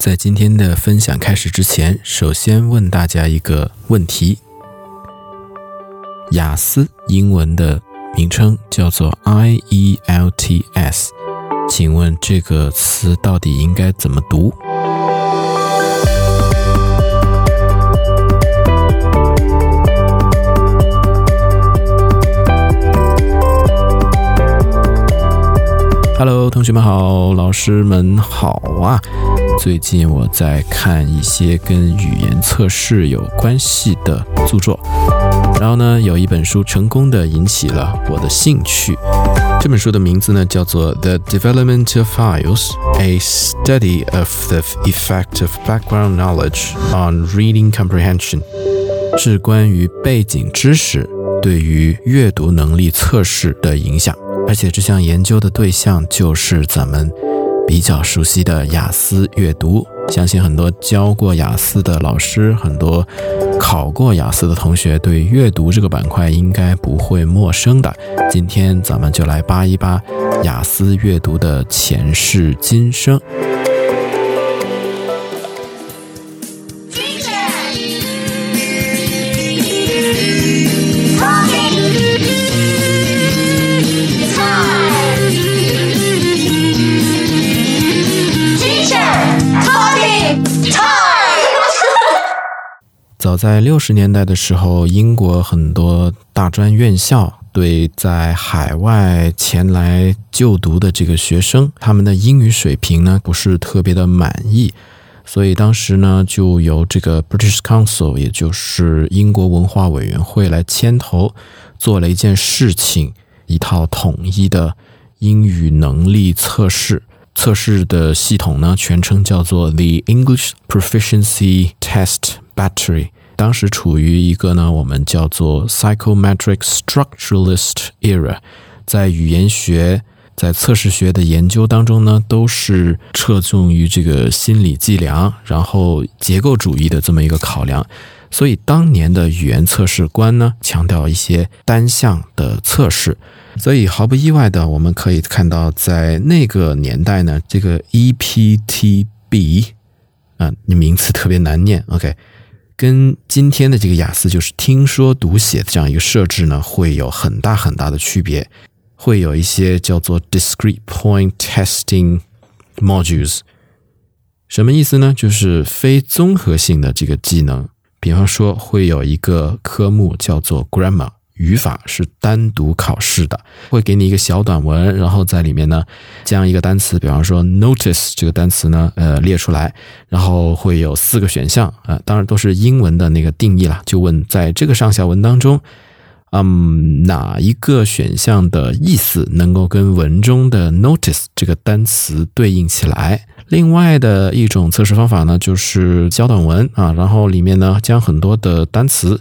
在今天的分享开始之前，首先问大家一个问题：雅思英文的名称叫做 IELTS，请问这个词到底应该怎么读？Hello，同学们好，老师们好啊！最近我在看一些跟语言测试有关系的著作，然后呢，有一本书成功的引起了我的兴趣。这本书的名字呢叫做《The Development of Files: A Study of the Effect of Background Knowledge on Reading Comprehension》，是关于背景知识对于阅读能力测试的影响。而且这项研究的对象就是咱们比较熟悉的雅思阅读，相信很多教过雅思的老师，很多考过雅思的同学，对阅读这个板块应该不会陌生的。今天咱们就来扒一扒雅思阅读的前世今生。早在六十年代的时候，英国很多大专院校对在海外前来就读的这个学生，他们的英语水平呢不是特别的满意，所以当时呢就由这个 British Council，也就是英国文化委员会来牵头做了一件事情，一套统一的英语能力测试。测试的系统呢全称叫做 The English Proficiency Test。Battery 当时处于一个呢，我们叫做 psychometric structuralist era，在语言学、在测试学的研究当中呢，都是侧重于这个心理计量，然后结构主义的这么一个考量。所以当年的语言测试官呢，强调一些单向的测试。所以毫不意外的，我们可以看到，在那个年代呢，这个 EPTB 啊，你名词特别难念，OK。跟今天的这个雅思就是听说读写的这样一个设置呢，会有很大很大的区别，会有一些叫做 discrete point testing modules，什么意思呢？就是非综合性的这个技能，比方说会有一个科目叫做 grammar。语法是单独考试的，会给你一个小短文，然后在里面呢将一个单词，比方说 notice 这个单词呢，呃列出来，然后会有四个选项啊，当然都是英文的那个定义啦。就问在这个上下文当中，嗯，哪一个选项的意思能够跟文中的 notice 这个单词对应起来？另外的一种测试方法呢，就是小短文啊，然后里面呢将很多的单词。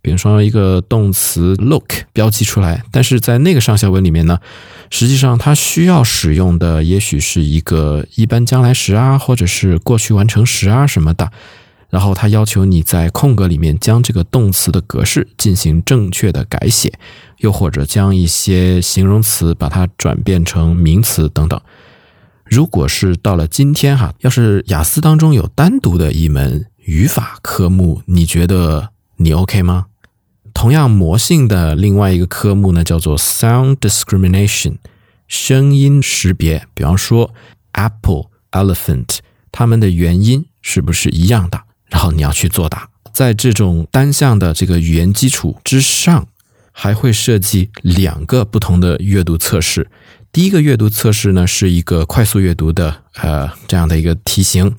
比如说一个动词 look 标记出来，但是在那个上下文里面呢，实际上它需要使用的也许是一个一般将来时啊，或者是过去完成时啊什么的。然后它要求你在空格里面将这个动词的格式进行正确的改写，又或者将一些形容词把它转变成名词等等。如果是到了今天哈，要是雅思当中有单独的一门语法科目，你觉得你 OK 吗？同样魔性的另外一个科目呢，叫做 Sound Discrimination，声音识别。比方说 Apple、Elephant，它们的元音是不是一样的？然后你要去作答。在这种单向的这个语言基础之上，还会设计两个不同的阅读测试。第一个阅读测试呢，是一个快速阅读的呃这样的一个题型，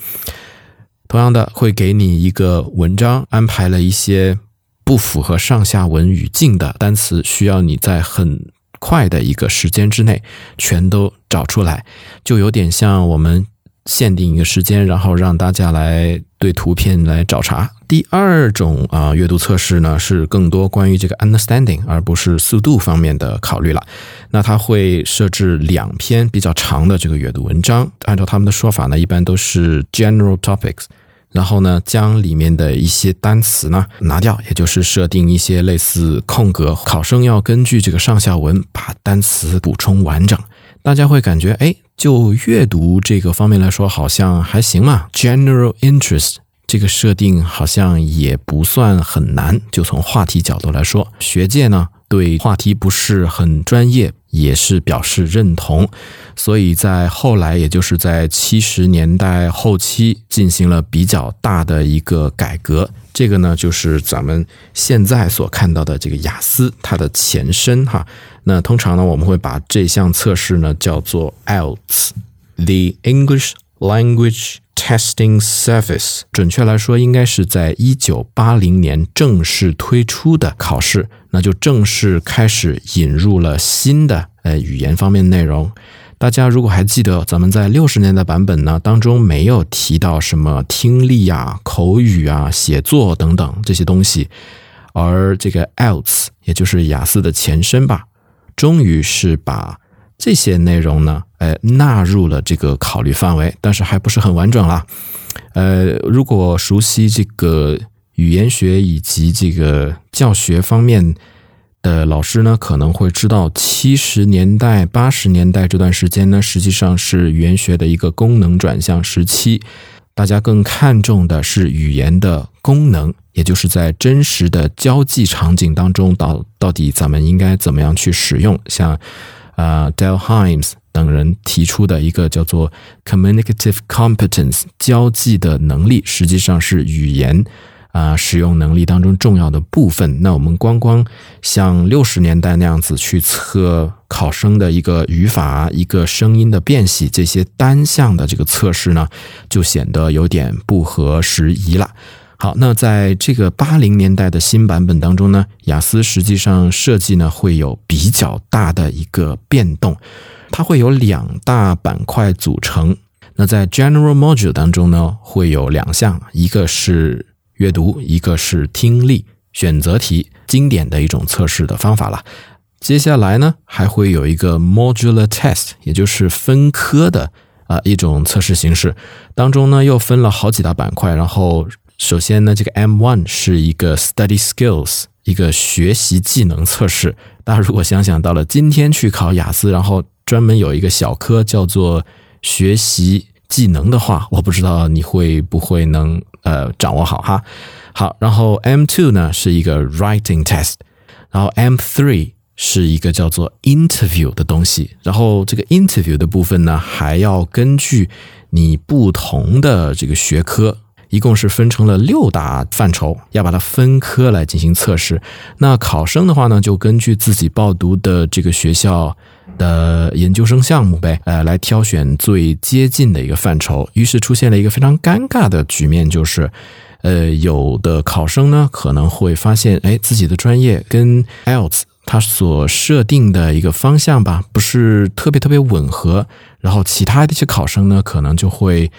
同样的会给你一个文章，安排了一些。不符合上下文语境的单词，需要你在很快的一个时间之内全都找出来，就有点像我们限定一个时间，然后让大家来对图片来找茬。第二种啊阅读测试呢，是更多关于这个 understanding，而不是速度方面的考虑了。那它会设置两篇比较长的这个阅读文章，按照他们的说法呢，一般都是 general topics。然后呢，将里面的一些单词呢拿掉，也就是设定一些类似空格，考生要根据这个上下文把单词补充完整。大家会感觉，哎，就阅读这个方面来说，好像还行嘛。General interest 这个设定好像也不算很难。就从话题角度来说，学界呢对话题不是很专业，也是表示认同。所以在后来，也就是在七十年代后期，进行了比较大的一个改革。这个呢，就是咱们现在所看到的这个雅思它的前身哈。那通常呢，我们会把这项测试呢叫做 IELTS，The English Language Testing Service。准确来说，应该是在一九八零年正式推出的考试，那就正式开始引入了新的呃语言方面内容。大家如果还记得，咱们在六十年代版本呢当中没有提到什么听力啊、口语啊、写作等等这些东西，而这个 e l t s 也就是雅思的前身吧，终于是把这些内容呢，呃，纳入了这个考虑范围，但是还不是很完整啦。呃，如果熟悉这个语言学以及这个教学方面。的老师呢可能会知道，七十年代、八十年代这段时间呢，实际上是语言学的一个功能转向时期。大家更看重的是语言的功能，也就是在真实的交际场景当中，到到底咱们应该怎么样去使用？像啊，Dale Hymes 等人提出的一个叫做 communicative competence 交际的能力，实际上是语言。啊，使用能力当中重要的部分。那我们光光像六十年代那样子去测考生的一个语法、一个声音的辨析，这些单项的这个测试呢，就显得有点不合时宜了。好，那在这个八零年代的新版本当中呢，雅思实际上设计呢会有比较大的一个变动，它会有两大板块组成。那在 General Module 当中呢，会有两项，一个是阅读，一个是听力选择题，经典的一种测试的方法了。接下来呢，还会有一个 modular test，也就是分科的啊一种测试形式。当中呢，又分了好几大板块。然后，首先呢，这个 M one 是一个 study skills，一个学习技能测试。大家如果想想到了今天去考雅思，然后专门有一个小科叫做学习。技能的话，我不知道你会不会能呃掌握好哈。好，然后 M two 呢是一个 writing test，然后 M three 是一个叫做 interview 的东西。然后这个 interview 的部分呢，还要根据你不同的这个学科，一共是分成了六大范畴，要把它分科来进行测试。那考生的话呢，就根据自己报读的这个学校。的研究生项目呗，呃，来挑选最接近的一个范畴。于是出现了一个非常尴尬的局面，就是，呃，有的考生呢可能会发现，哎，自己的专业跟 IELTS 它所设定的一个方向吧，不是特别特别吻合。然后其他的一些考生呢，可能就会，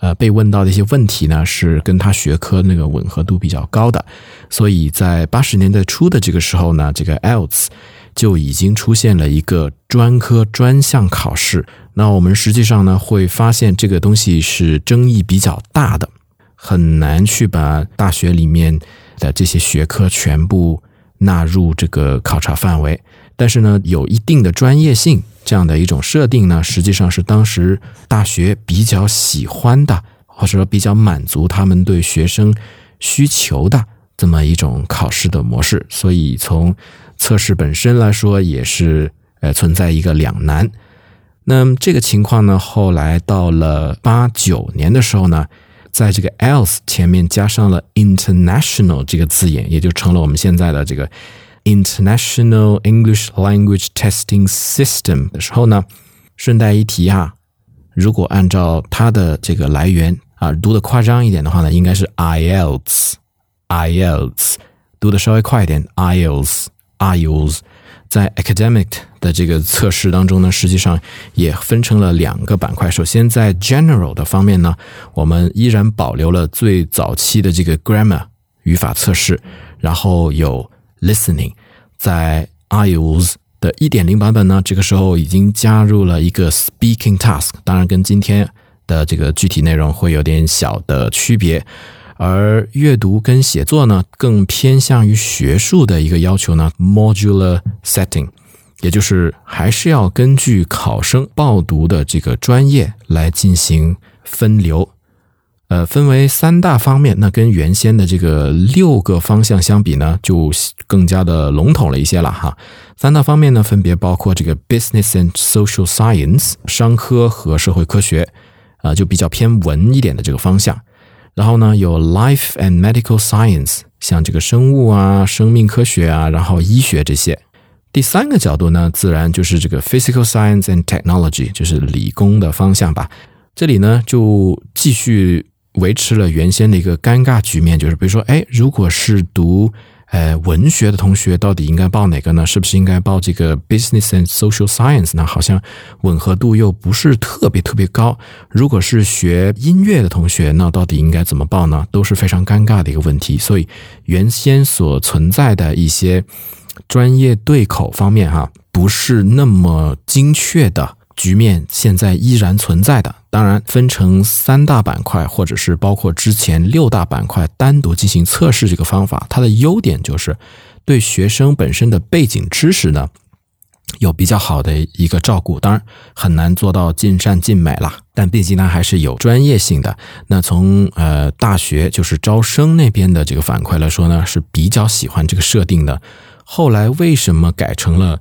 呃，被问到的一些问题呢，是跟他学科那个吻合度比较高的。所以在八十年代初的这个时候呢，这个 e l t s。就已经出现了一个专科专项考试。那我们实际上呢，会发现这个东西是争议比较大的，很难去把大学里面的这些学科全部纳入这个考察范围。但是呢，有一定的专业性这样的一种设定呢，实际上是当时大学比较喜欢的，或者说比较满足他们对学生需求的这么一种考试的模式。所以从测试本身来说也是呃存在一个两难，那么这个情况呢，后来到了八九年的时候呢，在这个 else 前面加上了 international 这个字眼，也就成了我们现在的这个 International English Language Testing System 的时候呢，顺带一提哈，如果按照它的这个来源啊读的夸张一点的话呢，应该是 IELTS，IELTS 读的稍微快一点，IELTS。IELTS 在 academic 的这个测试当中呢，实际上也分成了两个板块。首先，在 general 的方面呢，我们依然保留了最早期的这个 grammar 语法测试，然后有 listening。在 IELTS 的一点零版本呢，这个时候已经加入了一个 speaking task，当然跟今天的这个具体内容会有点小的区别。而阅读跟写作呢，更偏向于学术的一个要求呢，modular setting。也就是还是要根据考生报读的这个专业来进行分流。呃，分为三大方面，那跟原先的这个六个方向相比呢，就更加的笼统了一些了哈。三大方面呢，分别包括这个 business and social science 商科和社会科学，啊，就比较偏文一点的这个方向。然后呢，有 life and medical science，像这个生物啊、生命科学啊，然后医学这些。第三个角度呢，自然就是这个 physical science and technology，就是理工的方向吧。这里呢，就继续。维持了原先的一个尴尬局面，就是比如说，哎，如果是读呃文学的同学，到底应该报哪个呢？是不是应该报这个 business and social science 呢？好像吻合度又不是特别特别高。如果是学音乐的同学，那到底应该怎么报呢？都是非常尴尬的一个问题。所以原先所存在的一些专业对口方面，哈，不是那么精确的。局面现在依然存在的，当然分成三大板块，或者是包括之前六大板块单独进行测试这个方法，它的优点就是对学生本身的背景知识呢有比较好的一个照顾。当然很难做到尽善尽美啦，但毕竟呢还是有专业性的。那从呃大学就是招生那边的这个反馈来说呢，是比较喜欢这个设定的。后来为什么改成了？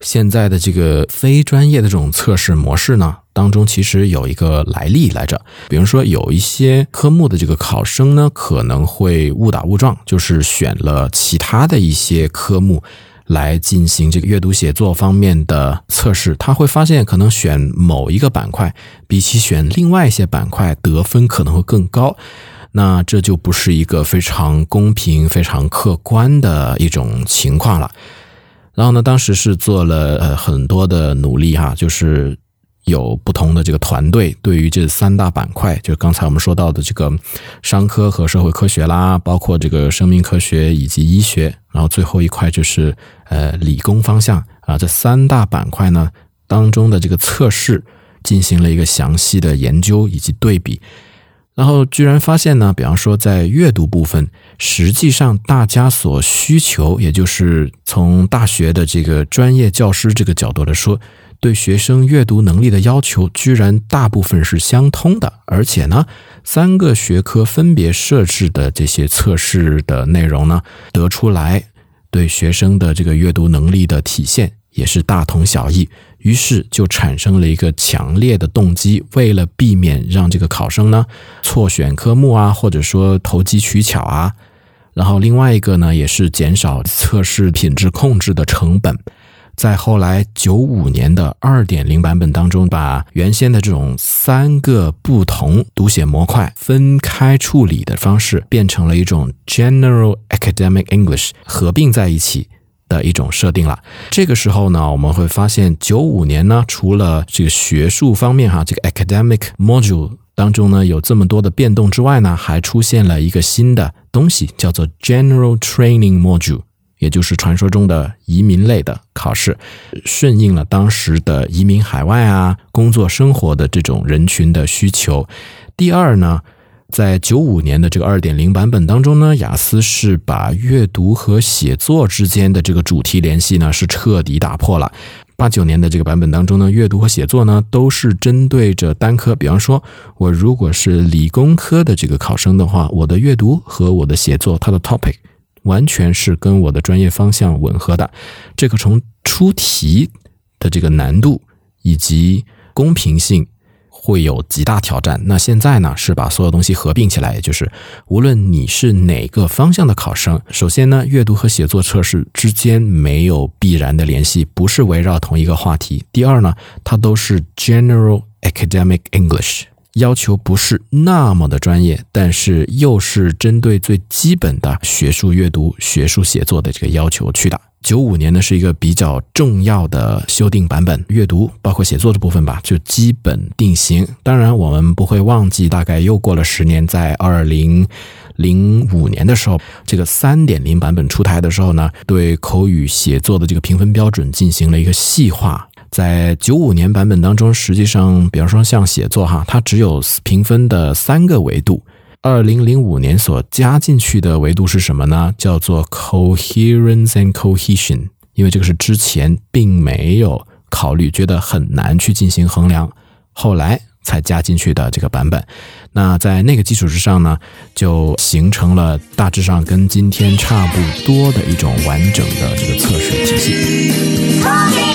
现在的这个非专业的这种测试模式呢，当中其实有一个来历来着。比如说，有一些科目的这个考生呢，可能会误打误撞，就是选了其他的一些科目来进行这个阅读写作方面的测试。他会发现，可能选某一个板块，比起选另外一些板块得分可能会更高。那这就不是一个非常公平、非常客观的一种情况了。然后呢，当时是做了呃很多的努力哈，就是有不同的这个团队，对于这三大板块，就刚才我们说到的这个商科和社会科学啦，包括这个生命科学以及医学，然后最后一块就是呃理工方向啊，这三大板块呢当中的这个测试进行了一个详细的研究以及对比。然后居然发现呢，比方说在阅读部分，实际上大家所需求，也就是从大学的这个专业教师这个角度来说，对学生阅读能力的要求，居然大部分是相通的。而且呢，三个学科分别设置的这些测试的内容呢，得出来对学生的这个阅读能力的体现也是大同小异。于是就产生了一个强烈的动机，为了避免让这个考生呢错选科目啊，或者说投机取巧啊，然后另外一个呢也是减少测试品质控制的成本，在后来九五年的二点零版本当中，把原先的这种三个不同读写模块分开处理的方式，变成了一种 General Academic English 合并在一起。的一种设定了。这个时候呢，我们会发现，九五年呢，除了这个学术方面哈，这个 academic module 当中呢有这么多的变动之外呢，还出现了一个新的东西，叫做 general training module，也就是传说中的移民类的考试，顺应了当时的移民海外啊、工作生活的这种人群的需求。第二呢。在九五年的这个二点零版本当中呢，雅思是把阅读和写作之间的这个主题联系呢是彻底打破了。八九年的这个版本当中呢，阅读和写作呢都是针对着单科，比方说，我如果是理工科的这个考生的话，我的阅读和我的写作它的 topic 完全是跟我的专业方向吻合的。这个从出题的这个难度以及公平性。会有极大挑战。那现在呢，是把所有东西合并起来，也就是无论你是哪个方向的考生，首先呢，阅读和写作测试之间没有必然的联系，不是围绕同一个话题。第二呢，它都是 General Academic English，要求不是那么的专业，但是又是针对最基本的学术阅读、学术写作的这个要求去的。九五年呢是一个比较重要的修订版本，阅读包括写作的部分吧，就基本定型。当然，我们不会忘记，大概又过了十年，在二零零五年的时候，这个三点零版本出台的时候呢，对口语写作的这个评分标准进行了一个细化。在九五年版本当中，实际上，比方说像写作哈，它只有评分的三个维度。二零零五年所加进去的维度是什么呢？叫做 coherence and cohesion，因为这个是之前并没有考虑，觉得很难去进行衡量，后来才加进去的这个版本。那在那个基础之上呢，就形成了大致上跟今天差不多的一种完整的这个测试体系。